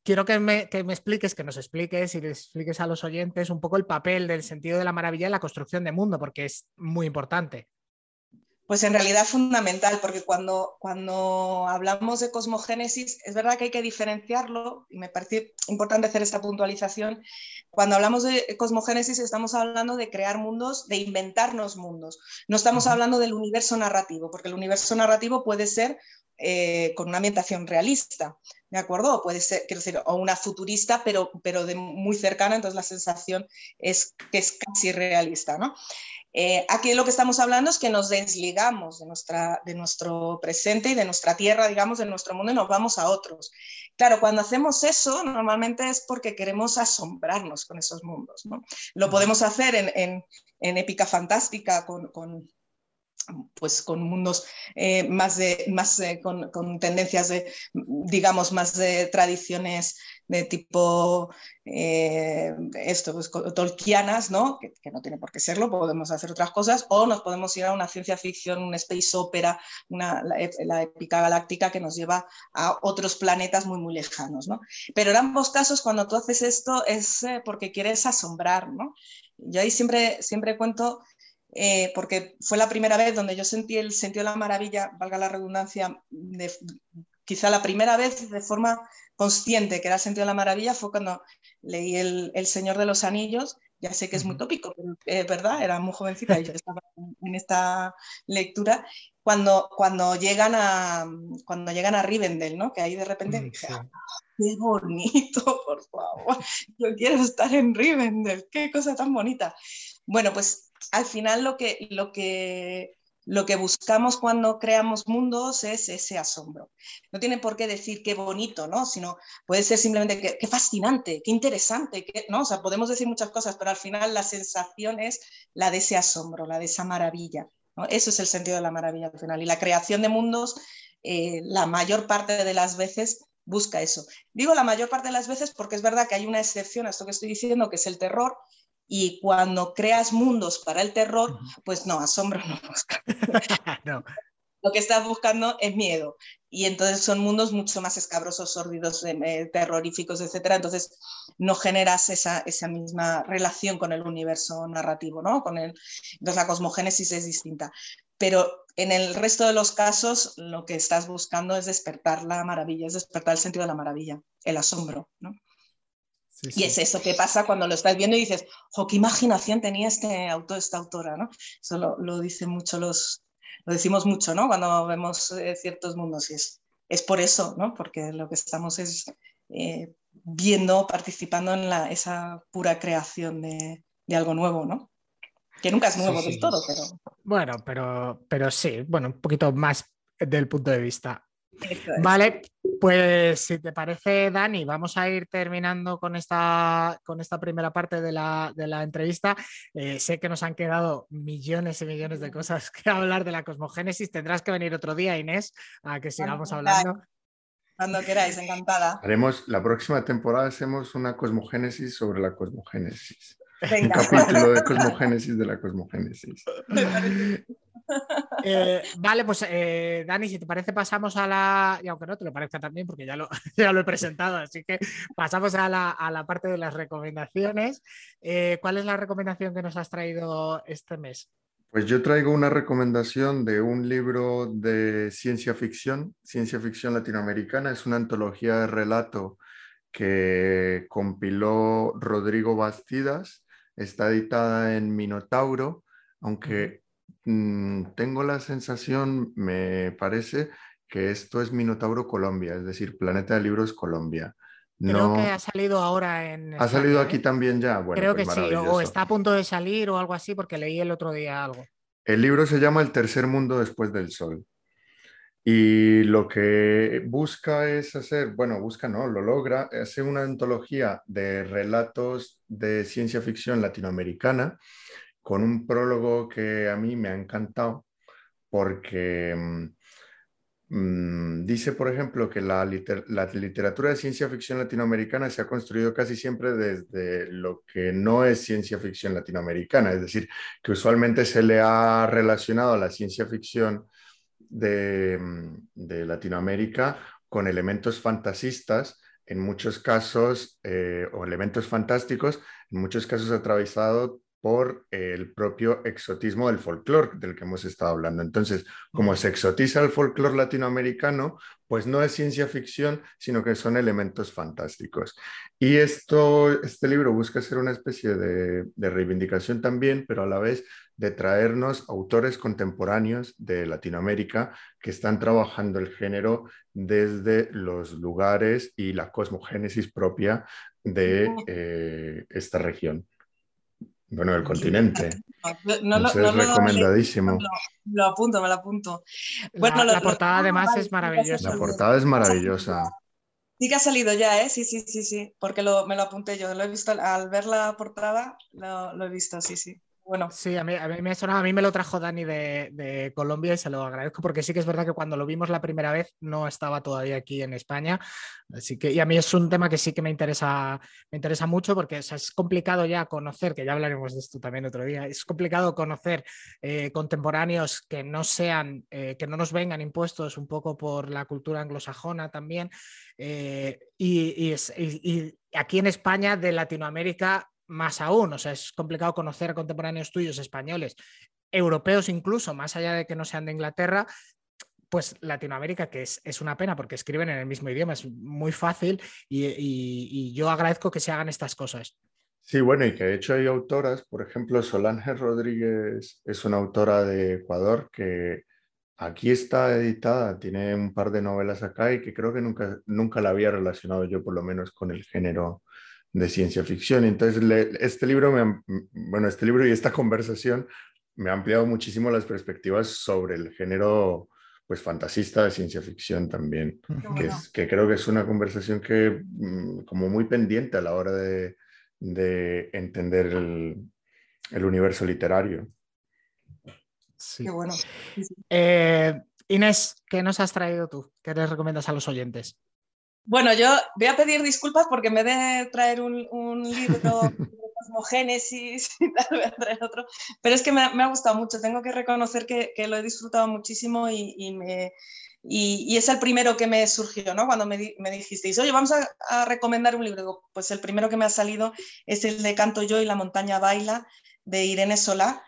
quiero que me, que me, expliques, que nos expliques y les expliques a los oyentes un poco el papel del sentido de la maravilla en la construcción de mundo, porque es muy importante. Pues en realidad es fundamental, porque cuando, cuando hablamos de cosmogénesis, es verdad que hay que diferenciarlo, y me parece importante hacer esta puntualización. Cuando hablamos de cosmogénesis, estamos hablando de crear mundos, de inventarnos mundos. No estamos hablando del universo narrativo, porque el universo narrativo puede ser eh, con una ambientación realista, ¿de acuerdo? O puede ser, quiero decir, o una futurista, pero, pero de muy cercana, entonces la sensación es que es casi realista, ¿no? Eh, aquí lo que estamos hablando es que nos desligamos de, nuestra, de nuestro presente y de nuestra tierra, digamos, de nuestro mundo y nos vamos a otros. Claro, cuando hacemos eso, normalmente es porque queremos asombrarnos con esos mundos. ¿no? Lo podemos hacer en, épica fantástica, con, pues con mundos eh, más de más eh, con, tendencias de digamos más de tradiciones de tipo eh, esto pues, tolkianas no que, no tiene por qué serlo podemos hacer otras cosas o nos podemos ir a una ciencia ficción un space opera una, la, épica galáctica que nos lleva a otros planetas muy muy lejanos no pero en ambos casos cuando tú haces esto es porque quieres asombrar no yo ahí siempre siempre cuento eh, porque fue la primera vez donde yo sentí el sentido de la maravilla, valga la redundancia, quizá la primera vez de forma consciente que era el sentido de la maravilla fue cuando leí el, Señor de los Anillos, ya sé que es muy tópico, pero es verdad, era muy jovencita y yo estaba en esta lectura, cuando, cuando, llegan, a, cuando llegan a Rivendell, ¿no? que ahí de repente mm, dije, ah, qué bonito, por favor, yo quiero estar en Rivendell, qué cosa tan bonita. Bueno, pues al final lo que, lo que lo que buscamos cuando creamos mundos es ese asombro. No tiene por qué decir qué bonito, ¿no? Sino puede ser simplemente qué, fascinante, qué interesante, ¿no? O sea, podemos decir muchas cosas, pero al final la sensación es la de ese asombro, la de esa maravilla. Eso es el sentido de la maravilla al final. Y la creación de mundos, eh, la mayor parte de las veces busca eso. Digo la mayor parte de las veces porque es verdad que hay una excepción a esto que estoy diciendo, que es el terror, y cuando creas mundos para el terror, pues no, asombro no busca. Lo que estás buscando es miedo. Y entonces son mundos mucho más escabrosos, sórdidos, eh, terroríficos, etc. Entonces no generas esa, esa, misma relación con el universo narrativo, ¿no? Con el, entonces la cosmogénesis es distinta. Pero en el resto de los casos lo que estás buscando es despertar la maravilla, es despertar el sentido de la maravilla, el asombro, ¿no? Y es eso que pasa cuando lo estás viendo y dices, ¡jo, qué imaginación tenía este autor, esta autora! ¿no? Eso lo, lo dicen mucho los, lo decimos mucho, ¿no? Cuando vemos eh, ciertos mundos y es, es por eso, ¿no? Porque lo que estamos es eh, viendo, participando en la, esa pura creación de, de, algo nuevo, ¿no? Que nunca es nuevo del todo, pero... Bueno, pero, pero sí, bueno, un poquito más del punto de vista Vale, pues si te parece, Dani, vamos a ir terminando con esta, con esta primera parte de la, entrevista. Eh, sé que nos han quedado millones y millones de cosas que hablar de la cosmogénesis. Tendrás que venir otro día, Inés, a que sigamos hablando. Cuando queráis, encantada. Haremos, la próxima temporada hacemos una cosmogénesis sobre la cosmogénesis. Un capítulo de cosmogénesis de la cosmogénesis. Eh, vale, pues eh, Dani, si te parece, pasamos a la. Y aunque no te lo parezca también, porque ya lo, ya lo he presentado, así que pasamos a la, parte de las recomendaciones. Eh, ¿Cuál es la recomendación que nos has traído este mes? Pues yo traigo una recomendación de un libro de ciencia ficción, ciencia ficción latinoamericana. Es una antología de relato que compiló Rodrigo Bastidas. Está editada en Minotauro, aunque Mm, tengo la sensación, me parece, que esto es Minotauro Colombia, es decir, Planeta de Libros Colombia. Creo que ha salido ahora en. ¿Ha salido aquí ¿eh? también ya? Bueno, Creo pues que sí, o está a punto de salir o algo así, porque leí el otro día algo. El libro se llama El tercer mundo después del sol. Y lo que busca es hacer, bueno, busca no, lo logra, hace una antología de relatos de ciencia ficción latinoamericana con un prólogo que a mí me ha encantado porque mm, dice, por ejemplo, que la, literatura de ciencia ficción latinoamericana se ha construido casi siempre desde lo que no es ciencia ficción latinoamericana, es decir, que usualmente se le ha relacionado a la ciencia ficción de, mm, Latinoamérica con elementos fantasistas, en muchos casos, eh, o elementos fantásticos, en muchos casos atravesado por el propio exotismo del folclore del que hemos estado hablando. Entonces, como se exotiza el folclore latinoamericano, pues no es ciencia ficción, sino que son elementos fantásticos. Y esto, este libro busca ser una especie de, de reivindicación también, pero a la vez de traernos autores contemporáneos de Latinoamérica que están trabajando el género desde los lugares y la cosmogénesis propia de eh, esta región. Bueno, del continente. No, es recomendadísimo. Lo, apunto, me lo apunto. Bueno, la, portada además es maravillosa. La portada es maravillosa. Sí que ha salido ya, ¿eh? Sí, sí, sí, sí. Porque me lo apunté yo. Lo he visto al ver la portada, lo he visto, sí, sí. Bueno. Sí, a mí, a mí, me sonaba, a mí me lo trajo Dani de, Colombia y se lo agradezco porque sí que es verdad que cuando lo vimos la primera vez no estaba todavía aquí en España. Así que, y a mí es un tema que sí que me interesa, me interesa mucho porque es complicado ya conocer, que ya hablaremos de esto también otro día, es complicado conocer eh, contemporáneos que no sean, eh, que no nos vengan impuestos un poco por la cultura anglosajona también. Eh, y, y aquí en España, de Latinoamérica, más aún, o sea, es complicado conocer contemporáneos tuyos españoles, europeos incluso, más allá de que no sean de Inglaterra, pues Latinoamérica, que es, una pena porque escriben en el mismo idioma, es muy fácil y, yo agradezco que se hagan estas cosas. Sí, bueno, y que de hecho hay autoras, por ejemplo, Solange Rodríguez es una autora de Ecuador que aquí está editada, tiene un par de novelas acá y que creo que nunca, nunca la había relacionado yo por lo menos con el género de ciencia ficción. Entonces, este libro, me, bueno, este libro y esta conversación me ha ampliado muchísimo las perspectivas sobre el género pues fantasista de ciencia ficción también, que, que, creo que es una conversación que mm, como muy pendiente a la hora de, de entender el, el, universo literario. Sí. Qué bueno. Eh, Inés, ¿qué nos has traído tú? ¿Qué les recomiendas a los oyentes? Bueno, yo voy a pedir disculpas porque en vez de traer un, un libro de cosmogénesis y tal, voy a traer otro, pero es que me, me ha gustado mucho, tengo que reconocer que, que lo he disfrutado muchísimo y, y me, y, es el primero que me surgió, ¿no? Cuando me, me dijisteis, oye, vamos a, a, recomendar un libro. pues el primero que me ha salido es el de Canto yo y la montaña baila, de Irene Solá,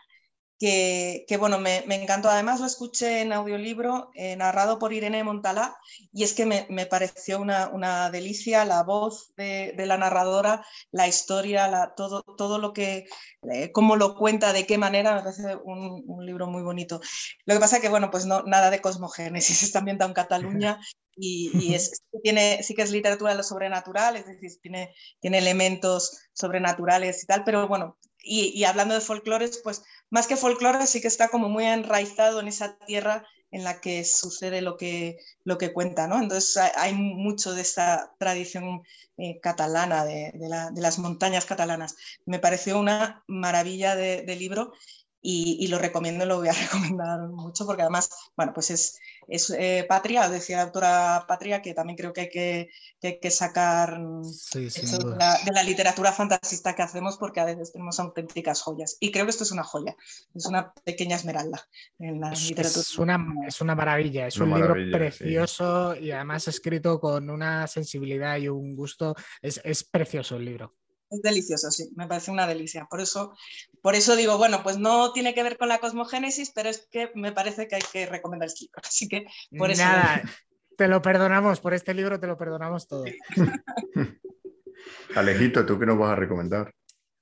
que, bueno, me, encantó. Además lo escuché en audiolibro, eh, narrado por Irene Montalá, y es que me, pareció una, delicia la voz de, la narradora, la historia, la, todo, todo lo que, eh, cómo lo cuenta, de qué manera, me parece un, libro muy bonito. Lo que pasa es que, bueno, pues no, nada de cosmogénesis, está ambientado en Cataluña y, es, tiene, sí que es literatura de lo sobrenatural, es decir, tiene, tiene elementos sobrenaturales y tal, pero bueno, y, hablando de folclores, pues más que folclore, sí que está como muy enraizado en esa tierra en la que sucede lo que, lo que cuenta, ¿no? Entonces hay mucho de esta tradición eh, catalana, de, las montañas catalanas. Me pareció una maravilla de libro y, lo recomiendo, lo voy a recomendar mucho porque además, bueno, pues es, es eh, Patria, decía la autora Patria, que también creo que hay que, que, sacar de, la, literatura fantasista que hacemos porque a veces tenemos auténticas joyas. Y creo que esto es una joya, es una pequeña esmeralda en la es, literatura. Es una, es una maravilla, es un libro precioso y además escrito con una sensibilidad y un gusto. Es, es precioso el libro. Es delicioso, sí, me parece una delicia. Por eso, por eso digo, bueno, pues no tiene que ver con la cosmogénesis, pero es que me parece que hay que recomendar este libro. Así que por eso. Nada, te lo perdonamos, por este libro te lo perdonamos todo. Alejito, ¿tú qué nos vas a recomendar?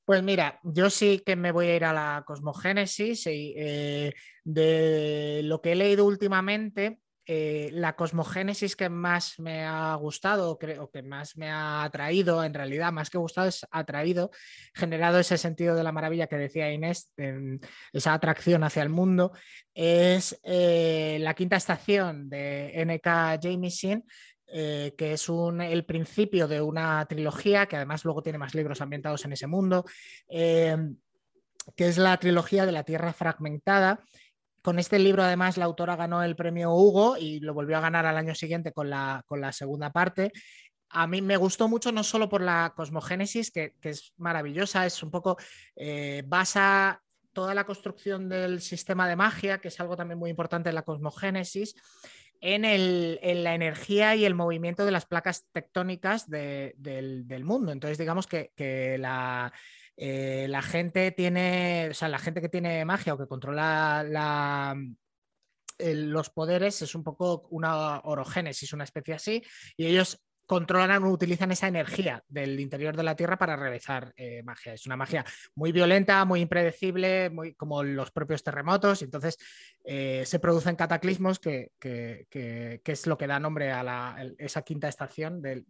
Pues mira, yo sí que me voy a ir a la cosmogénesis y eh, de lo que he leído últimamente, eh, la cosmogénesis que más me ha gustado o que más me ha atraído, en realidad más que gustado es atraído, generado ese sentido de la maravilla que decía Inés, esa atracción hacia el mundo, es eh, la quinta estación de NK Jamisin, eh, que es el principio de una trilogía que además luego tiene más libros ambientados en ese mundo, que es la trilogía de la Tierra fragmentada con este libro, además, la autora ganó el premio Hugo y lo volvió a ganar al año siguiente con la, con la segunda parte. A mí me gustó mucho no solo por la cosmogénesis, que, es maravillosa, es un poco, eh, basa toda la construcción del sistema de magia, que es algo también muy importante en la cosmogénesis, en, la energía y el movimiento de las placas tectónicas del, mundo. Entonces, digamos que la, eh, la gente tiene, o sea, la gente que tiene magia o que controla los poderes es un poco una orogénesis, una especie así, y ellos controlan o utilizan esa energía del interior de la Tierra para realizar eh, magia. Es una magia muy violenta, muy impredecible, muy, como los propios terremotos, entonces eh, se producen cataclismos que, es lo que da nombre a esa quinta estación del,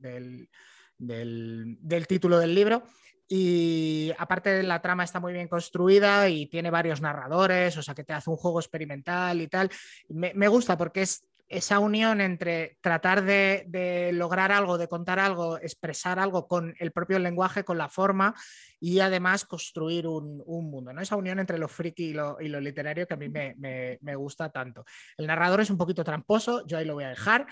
del título del libro. Y aparte la trama está muy bien construida y tiene varios narradores, o sea que te hace un juego experimental y tal. Me, gusta porque es esa unión entre tratar de, lograr algo, de contar algo, expresar algo con el propio lenguaje, con la forma y además construir un, mundo. ¿no? Esa unión entre lo friki y lo, literario que a mí me, me, gusta tanto. El narrador es un poquito tramposo, yo ahí lo voy a dejar,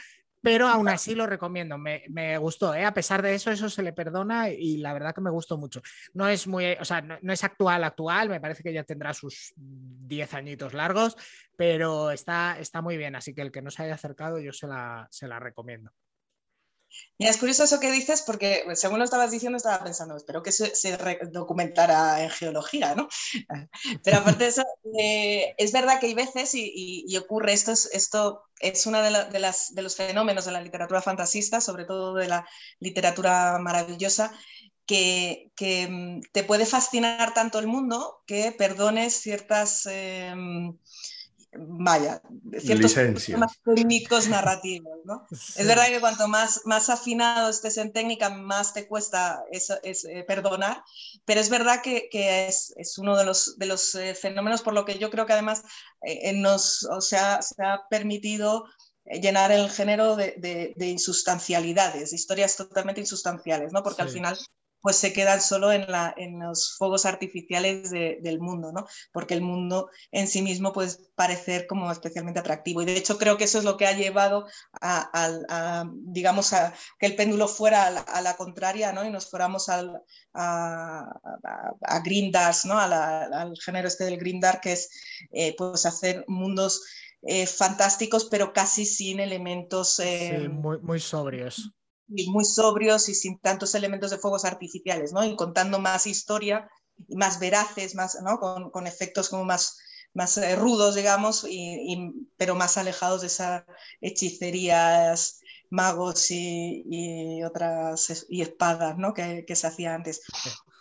pero aún así lo recomiendo, me, gustó, ¿eh? a pesar de eso, eso se le perdona y la verdad que me gustó mucho. No es muy, o sea, no, es actual, actual, me parece que ya tendrá sus 10 añitos largos, pero está, está muy bien, así que el que no se haya acercado yo se la, se la recomiendo. Mira, es curioso eso que dices porque según lo estabas diciendo estaba pensando, espero que se, documentara en geología, ¿no? Pero aparte de eso, eh, es verdad que hay veces y, ocurre, esto es, esto es uno de, de, las, de los fenómenos de la literatura fantasista, sobre todo de la literatura maravillosa, que, que, mm, te puede fascinar tanto el mundo que perdones ciertas... Em, vaya, ciertos temas técnicos narrativos. ¿no? Es verdad que cuanto más, más afinado estés en técnica, más te cuesta eso, es, eh, perdonar, pero es verdad que, que es, es, uno de los, de los eh, fenómenos por lo que yo creo que además eh, nos, o sea, se ha permitido llenar el género de, de, de, insustancialidades, historias totalmente insustanciales, ¿no? porque al final pues se quedan solo en, la, en los fuegos artificiales del mundo, ¿no? Porque el mundo en sí mismo puede parecer como especialmente atractivo. Y de hecho creo que eso es lo que ha llevado a, digamos, a que el péndulo fuera a la, contraria, ¿no? Y nos fuéramos al, a, a, Green ¿no? al género este del Green Dark, que es eh, pues hacer mundos eh, fantásticos, pero casi sin elementos... Eh, muy, muy sobrios muy sobrios y sin tantos elementos de fuegos artificiales, ¿no? Y contando más historia, más veraces, más, ¿no? con, con efectos como más, más eh, rudos, digamos, y, pero más alejados de esas hechicerías, magos y, otras y espadas ¿no? que, que se hacía antes.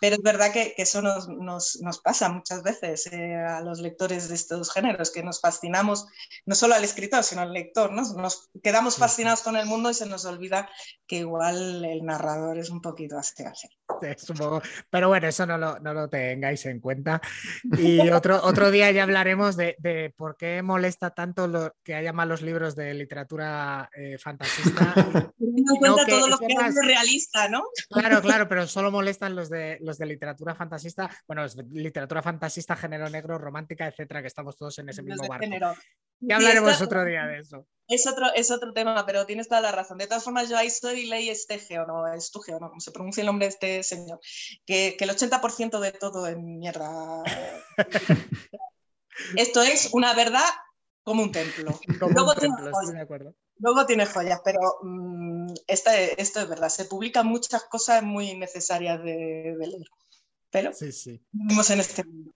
Pero es verdad que, eso nos, nos, nos, pasa muchas veces eh, a los lectores de estos géneros, que nos fascinamos, no solo al escritor, sino al lector, ¿no? Nos quedamos fascinados con el mundo y se nos olvida que igual el narrador es un poquito así. Es un poco... Pero bueno, eso no lo, no lo tengáis en cuenta. Y otro, otro día ya hablaremos de, de por qué molesta tanto lo que haya malos libros de literatura eh, fantasista. Teniendo en cuenta todo lo que es realista, ¿no? Claro, claro, pero solo molestan los de, los de literatura fantasista, bueno, literatura fantasista, género negro, romántica, etcétera, que estamos todos en ese mismo barco. Ya hablaremos otro día de eso. Es otro, es otro tema, pero tienes toda la razón. De todas formas, yo ahí soy ley Estegeo, no Estugeo, no, como se pronuncia el nombre de este señor, que, que el 80% de todo es mierda. Esto es una verdad como un templo. Luego, tiene joyas, Luego tiene joyas, pero mm, esto es verdad. Se publican muchas cosas muy necesarias de, leer. Pero sí, sí. vivimos en este mundo.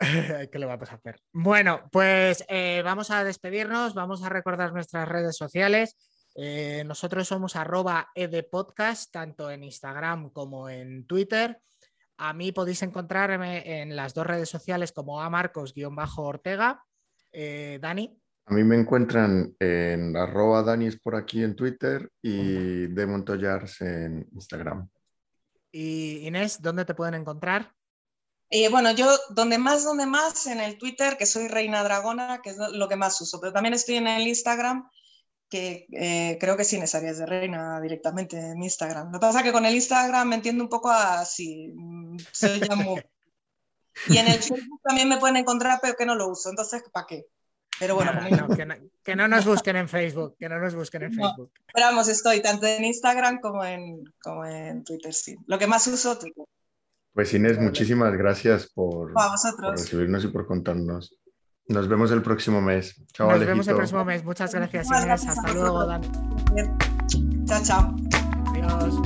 ¿Qué le vamos a hacer? Bueno, pues eh, vamos a despedirnos, vamos a recordar nuestras redes sociales. Eh, nosotros somos arroba edpodcast, tanto en Instagram como en Twitter. A mí podéis encontrarme en las dos redes sociales como a Marcos-Ortega. Eh, Dani. A mí me encuentran en arroba Danis por aquí en Twitter y de Montoyars en Instagram. Y Inés, ¿dónde te pueden encontrar? Eh, bueno, yo donde más, donde más, en el Twitter, que soy Reina Dragona, que es lo que más uso, pero también estoy en el Instagram, que eh, creo que sí Inés Arias de Reina directamente en Instagram. Lo que pasa es que con el Instagram me entiendo un poco así, mm, se llamo Y en el Facebook también me pueden encontrar, pero que no lo uso. Entonces, ¿para qué? Pero bueno, que, no, nos busquen en Facebook, que no nos busquen en Facebook. pero vamos, estoy tanto en Instagram como en, como en Twitter, sí. Lo que más uso, Twitter. Pues Inés, muchísimas gracias por, por, recibirnos y por contarnos. Nos vemos el próximo mes. Chao, Nos vemos el próximo mes. Muchas gracias, Inés. Hasta luego, Dan. Chao, chao. Adiós.